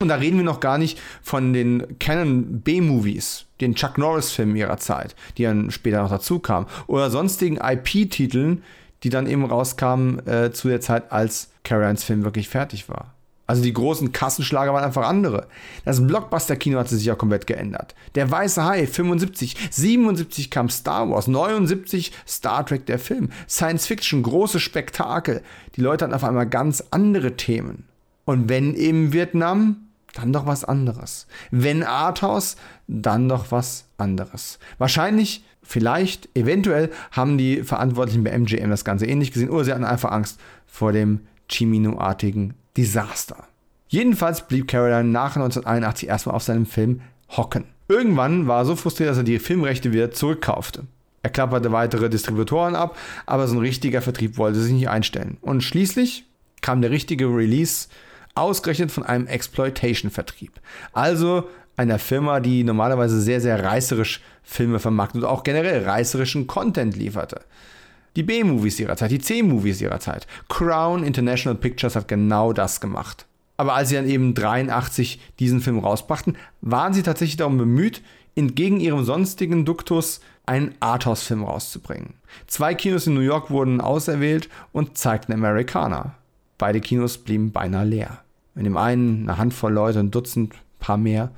Speaker 1: Und da reden wir noch gar nicht von den Canon B-Movies, den Chuck Norris-Filmen ihrer Zeit, die dann später noch dazu kamen, oder sonstigen IP-Titeln, die dann eben rauskamen äh, zu der Zeit, als Carrans Film wirklich fertig war. Also die großen Kassenschlager waren einfach andere. Das Blockbuster-Kino hatte sich ja komplett geändert. Der Weiße Hai, 75, 77 kam Star Wars, 79 Star Trek der Film, Science Fiction, große Spektakel. Die Leute hatten auf einmal ganz andere Themen. Und wenn eben Vietnam, dann doch was anderes. Wenn Arthouse, dann doch was anderes. Wahrscheinlich, vielleicht, eventuell haben die Verantwortlichen bei MGM das Ganze ähnlich gesehen oder sie hatten einfach Angst vor dem Chimino-artigen Desaster. Jedenfalls blieb Caroline nach 1981 erstmal auf seinem Film hocken. Irgendwann war er so frustriert, dass er die Filmrechte wieder zurückkaufte. Er klapperte weitere Distributoren ab, aber so ein richtiger Vertrieb wollte sich nicht einstellen. Und schließlich kam der richtige Release ausgerechnet von einem Exploitation-Vertrieb. Also einer Firma, die normalerweise sehr, sehr reißerisch Filme vermarktet und auch generell reißerischen Content lieferte. Die B-Movies ihrer Zeit, die C-Movies ihrer Zeit. Crown International Pictures hat genau das gemacht. Aber als sie dann eben 83 diesen Film rausbrachten, waren sie tatsächlich darum bemüht, entgegen ihrem sonstigen Duktus einen Arthouse-Film rauszubringen. Zwei Kinos in New York wurden auserwählt und zeigten Americana. Beide Kinos blieben beinahe leer. In dem einen eine Handvoll Leute, ein Dutzend, ein paar mehr.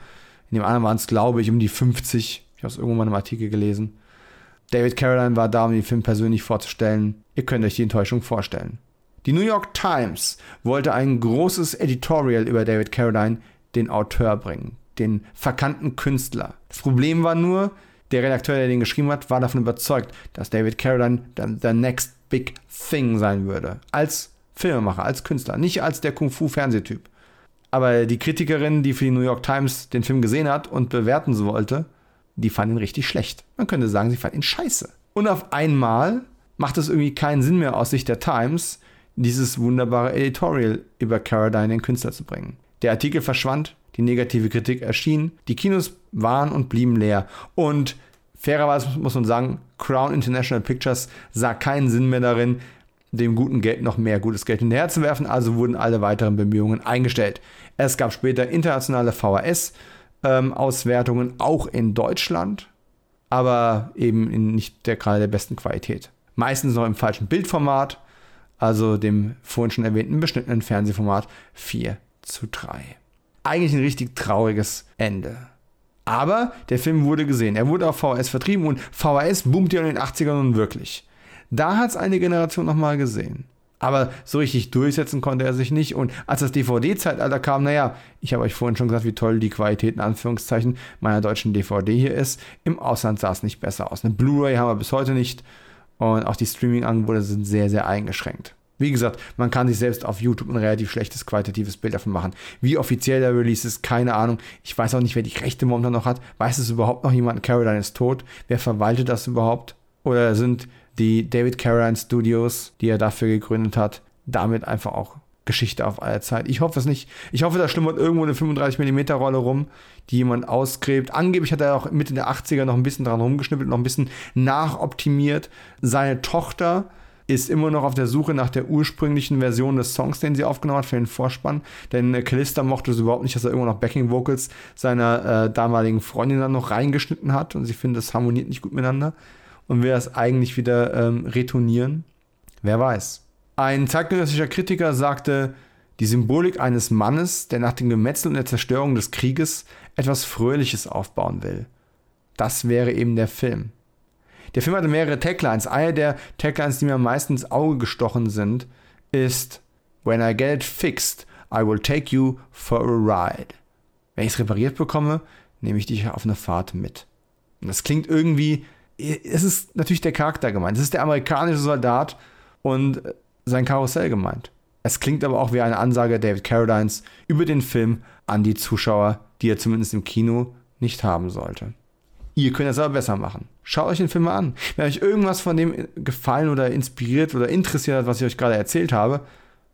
Speaker 1: In dem anderen waren es, glaube ich, um die 50. Ich habe es irgendwann in einem Artikel gelesen. David Caroline war da, um den Film persönlich vorzustellen. Ihr könnt euch die Enttäuschung vorstellen. Die New York Times wollte ein großes Editorial über David Caroline, den Auteur, bringen, den verkannten Künstler. Das Problem war nur, der Redakteur, der den geschrieben hat, war davon überzeugt, dass David dann der next big thing sein würde. Als Filmemacher, als Künstler, nicht als der Kung-Fu-Fernsehtyp. Aber die Kritikerin, die für die New York Times den Film gesehen hat und bewerten wollte, die fand ihn richtig schlecht. Man könnte sagen, sie fand ihn scheiße. Und auf einmal macht es irgendwie keinen Sinn mehr aus Sicht der Times, dieses wunderbare Editorial über Caradine den Künstler zu bringen. Der Artikel verschwand, die negative Kritik erschien, die Kinos waren und blieben leer. Und fairerweise muss man sagen, Crown International Pictures sah keinen Sinn mehr darin, dem guten Geld noch mehr gutes Geld hinterher zu werfen, also wurden alle weiteren Bemühungen eingestellt. Es gab später internationale VHS-Auswertungen, ähm, auch in Deutschland, aber eben in nicht der gerade der besten Qualität. Meistens noch im falschen Bildformat, also dem vorhin schon erwähnten beschnittenen Fernsehformat 4 zu 3. Eigentlich ein richtig trauriges Ende. Aber der Film wurde gesehen. Er wurde auf VHS vertrieben und VHS boomte ja in den 80ern nun wirklich. Da hat es eine Generation nochmal gesehen. Aber so richtig durchsetzen konnte er sich nicht. Und als das DVD-Zeitalter kam, naja, ich habe euch vorhin schon gesagt, wie toll die Qualität in Anführungszeichen meiner deutschen DVD hier ist. Im Ausland sah es nicht besser aus. Eine Blu-ray haben wir bis heute nicht. Und auch die Streaming-Angebote sind sehr, sehr eingeschränkt. Wie gesagt, man kann sich selbst auf YouTube ein relativ schlechtes qualitatives Bild davon machen. Wie offiziell der Release ist, keine Ahnung. Ich weiß auch nicht, wer die Rechte momentan noch hat. Weiß es überhaupt noch jemand? Caroline ist tot. Wer verwaltet das überhaupt? Oder sind die David Carradine Studios, die er dafür gegründet hat, damit einfach auch Geschichte auf aller Zeit. Ich hoffe es nicht. Ich hoffe, da schlummert irgendwo eine 35mm Rolle rum, die jemand ausgräbt. Angeblich hat er auch Mitte der 80er noch ein bisschen dran rumgeschnippelt, noch ein bisschen nachoptimiert. Seine Tochter ist immer noch auf der Suche nach der ursprünglichen Version des Songs, den sie aufgenommen hat für den Vorspann. Denn äh, Callista mochte es überhaupt nicht, dass er immer noch Backing Vocals seiner äh, damaligen Freundin dann noch reingeschnitten hat und sie findet, das harmoniert nicht gut miteinander und will das eigentlich wieder ähm, retournieren. Wer weiß. Ein zeitgenössischer Kritiker sagte, die Symbolik eines Mannes, der nach dem Gemetzel und der Zerstörung des Krieges etwas Fröhliches aufbauen will. Das wäre eben der Film. Der Film hatte mehrere Taglines. Eine der Taglines, die mir am meisten ins Auge gestochen sind, ist When I get it fixed, I will take you for a ride. Wenn ich es repariert bekomme, nehme ich dich auf eine Fahrt mit. Und das klingt irgendwie es ist natürlich der Charakter gemeint. Es ist der amerikanische Soldat und sein Karussell gemeint. Es klingt aber auch wie eine Ansage David Carradines über den Film an die Zuschauer, die er zumindest im Kino nicht haben sollte. Ihr könnt es aber besser machen. Schaut euch den Film mal an. Wenn euch irgendwas von dem gefallen oder inspiriert oder interessiert hat, was ich euch gerade erzählt habe,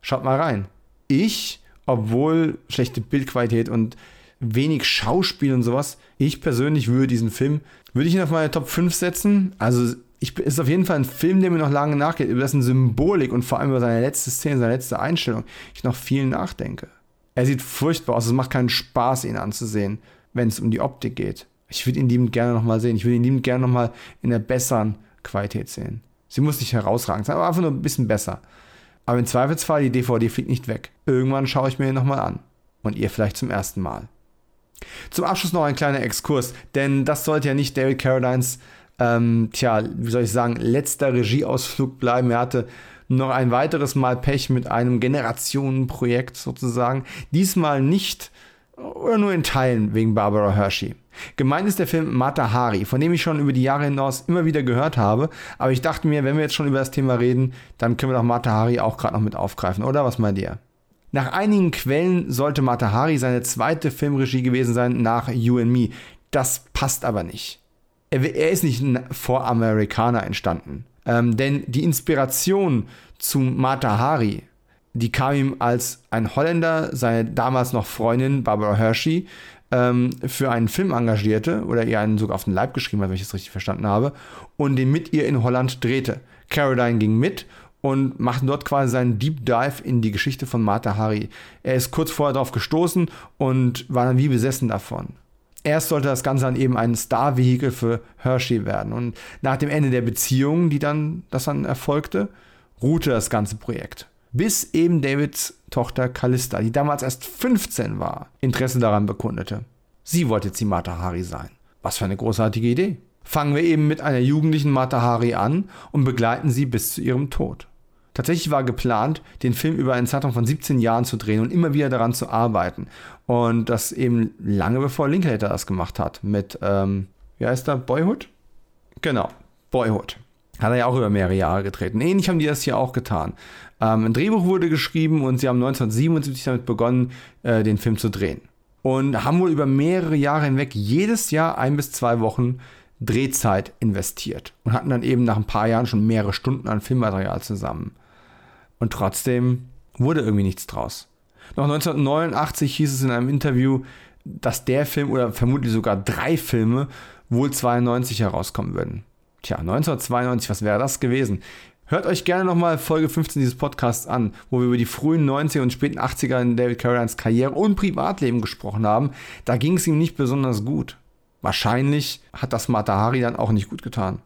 Speaker 1: schaut mal rein. Ich, obwohl schlechte Bildqualität und wenig Schauspiel und sowas. Ich persönlich würde diesen Film, würde ich ihn auf meine Top 5 setzen. Also ich, ist auf jeden Fall ein Film, der mir noch lange nachgeht, über dessen Symbolik und vor allem über seine letzte Szene, seine letzte Einstellung, ich noch viel nachdenke. Er sieht furchtbar aus, es macht keinen Spaß, ihn anzusehen, wenn es um die Optik geht. Ich würde ihn liebend gerne nochmal sehen. Ich würde ihn liebend gerne nochmal in der besseren Qualität sehen. Sie muss nicht herausragend sein, aber einfach nur ein bisschen besser. Aber im Zweifelsfall, die DVD fliegt nicht weg. Irgendwann schaue ich mir ihn nochmal an. Und ihr vielleicht zum ersten Mal. Zum Abschluss noch ein kleiner Exkurs, denn das sollte ja nicht David Carradines, ähm, tja, wie soll ich sagen, letzter Regieausflug bleiben. Er hatte noch ein weiteres Mal Pech mit einem Generationenprojekt sozusagen. Diesmal nicht oder nur in Teilen wegen Barbara Hershey. Gemeint ist der Film Mata Hari, von dem ich schon über die Jahre hinaus immer wieder gehört habe. Aber ich dachte mir, wenn wir jetzt schon über das Thema reden, dann können wir doch Mata Hari auch gerade noch mit aufgreifen, oder? Was meint ihr? Nach einigen Quellen sollte Matahari seine zweite Filmregie gewesen sein nach You and Me. Das passt aber nicht. Er, er ist nicht vor Amerikaner entstanden. Ähm, denn die Inspiration zu Matahari, die kam ihm als ein Holländer, seine damals noch Freundin Barbara Hershey, ähm, für einen Film engagierte oder ihr einen sogar auf den Leib geschrieben hat, wenn ich es richtig verstanden habe, und den mit ihr in Holland drehte. Caroline ging mit und macht dort quasi seinen Deep Dive in die Geschichte von Mata Hari. Er ist kurz vorher darauf gestoßen und war dann wie besessen davon. Erst sollte das Ganze dann eben ein Star-Vehikel für Hershey werden. Und nach dem Ende der Beziehung, die dann, das dann erfolgte, ruhte das ganze Projekt. Bis eben Davids Tochter Callista, die damals erst 15 war, Interesse daran bekundete. Sie wollte jetzt die Mata Hari sein. Was für eine großartige Idee. Fangen wir eben mit einer jugendlichen Mata Hari an und begleiten sie bis zu ihrem Tod. Tatsächlich war geplant, den Film über einen Zeitraum von 17 Jahren zu drehen und immer wieder daran zu arbeiten. Und das eben lange bevor Linklater das gemacht hat. Mit, ähm, wie heißt der? Boyhood? Genau, Boyhood. Hat er ja auch über mehrere Jahre getreten. Ähnlich haben die das hier auch getan. Ähm, ein Drehbuch wurde geschrieben und sie haben 1977 damit begonnen, äh, den Film zu drehen. Und haben wohl über mehrere Jahre hinweg jedes Jahr ein bis zwei Wochen Drehzeit investiert und hatten dann eben nach ein paar Jahren schon mehrere Stunden an Filmmaterial zusammen. Und trotzdem wurde irgendwie nichts draus. Noch 1989 hieß es in einem Interview, dass der Film oder vermutlich sogar drei Filme wohl 92 herauskommen würden. Tja, 1992, was wäre das gewesen? Hört euch gerne nochmal Folge 15 dieses Podcasts an, wo wir über die frühen 90er und späten 80er in David Carradines Karriere und Privatleben gesprochen haben. Da ging es ihm nicht besonders gut. Wahrscheinlich hat das Matahari dann auch nicht gut getan.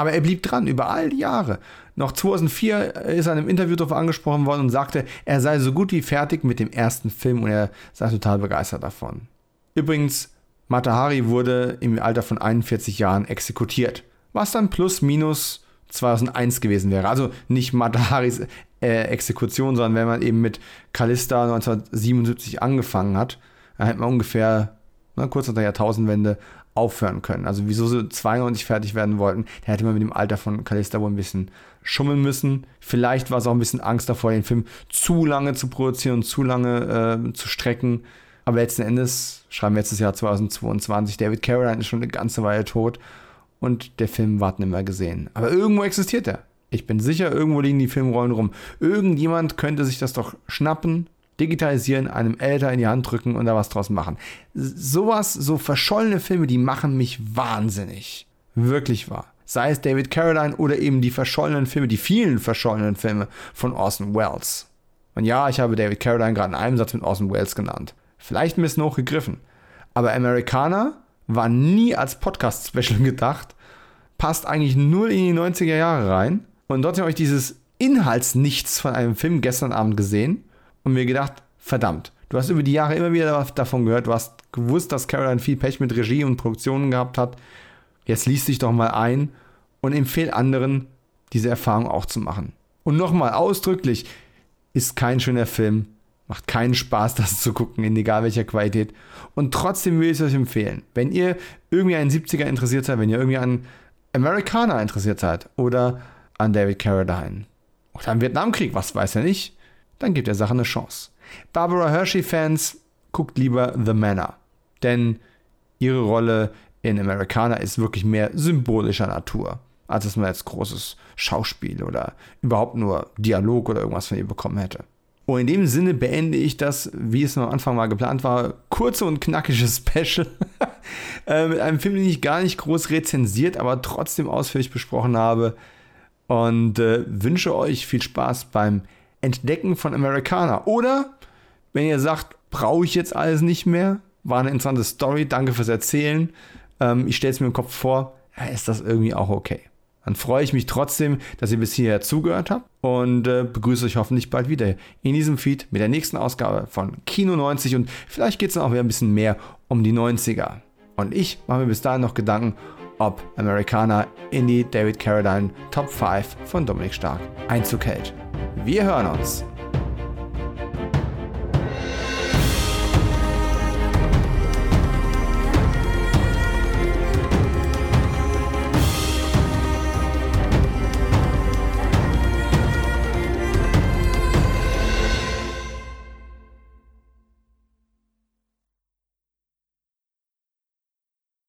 Speaker 1: Aber er blieb dran über all die Jahre. Noch 2004 ist er in einem Interview darauf angesprochen worden und sagte, er sei so gut wie fertig mit dem ersten Film und er sei total begeistert davon. Übrigens, Matahari wurde im Alter von 41 Jahren exekutiert, was dann plus minus 2001 gewesen wäre. Also nicht Mataharis äh, Exekution, sondern wenn man eben mit Callista 1977 angefangen hat, dann hätte man ungefähr na, kurz nach der Jahrtausendwende aufhören können. Also wieso sie 92 fertig werden wollten, da hätte man mit dem Alter von Callista wohl ein bisschen schummeln müssen. Vielleicht war es auch ein bisschen Angst davor, den Film zu lange zu produzieren und zu lange äh, zu strecken. Aber letzten Endes schreiben wir jetzt das Jahr 2022. David Carradine ist schon eine ganze Weile tot und der Film warten immer gesehen. Aber irgendwo existiert er. Ich bin sicher, irgendwo liegen die Filmrollen rum. Irgendjemand könnte sich das doch schnappen, digitalisieren, einem älter in die Hand drücken und da was draus machen. Sowas, so verschollene Filme, die machen mich wahnsinnig. Wirklich wahr. Sei es David Carradine oder eben die verschollenen Filme, die vielen verschollenen Filme von Orson Welles. Und ja, ich habe David Carradine gerade in einem Satz mit Orson Welles genannt. Vielleicht ein bisschen hochgegriffen. Aber Amerikaner war nie als Podcast-Special [laughs] gedacht, passt eigentlich null in die 90er Jahre rein. Und dort habe ich dieses Inhaltsnichts von einem Film gestern Abend gesehen und mir gedacht, verdammt, du hast über die Jahre immer wieder davon gehört, du hast gewusst, dass Caroline viel Pech mit Regie und Produktionen gehabt hat. Jetzt liest dich doch mal ein und empfehle anderen, diese Erfahrung auch zu machen. Und nochmal ausdrücklich, ist kein schöner Film, macht keinen Spaß, [laughs] das zu gucken, in egal welcher Qualität. Und trotzdem würde ich es euch empfehlen, wenn ihr irgendwie an 70er interessiert seid, wenn ihr irgendwie an Amerikaner interessiert seid oder an David Carradine oder am Vietnamkrieg, was weiß er nicht, dann gibt der Sache eine Chance. Barbara Hershey-Fans, guckt lieber The Manor, denn ihre Rolle in Americana ist wirklich mehr symbolischer Natur, als dass man jetzt großes Schauspiel oder überhaupt nur Dialog oder irgendwas von ihr bekommen hätte. Und in dem Sinne beende ich das, wie es am Anfang mal geplant war, kurze und knackige [laughs] Special äh, mit einem Film, den ich gar nicht groß rezensiert, aber trotzdem ausführlich besprochen habe. Und äh, wünsche euch viel Spaß beim Entdecken von Americana. Oder wenn ihr sagt, brauche ich jetzt alles nicht mehr, war eine interessante Story, danke fürs Erzählen. Ähm, ich stelle es mir im Kopf vor, ja, ist das irgendwie auch okay. Dann freue ich mich trotzdem, dass ihr bis hierher zugehört habt und äh, begrüße euch hoffentlich bald wieder in diesem Feed mit der nächsten Ausgabe von Kino 90 und vielleicht geht es dann auch wieder ein bisschen mehr um die 90er. Und ich mache mir bis dahin noch Gedanken, ob Americana in die David Carradine Top 5 von Dominik Stark Einzug hält. Wir hören uns.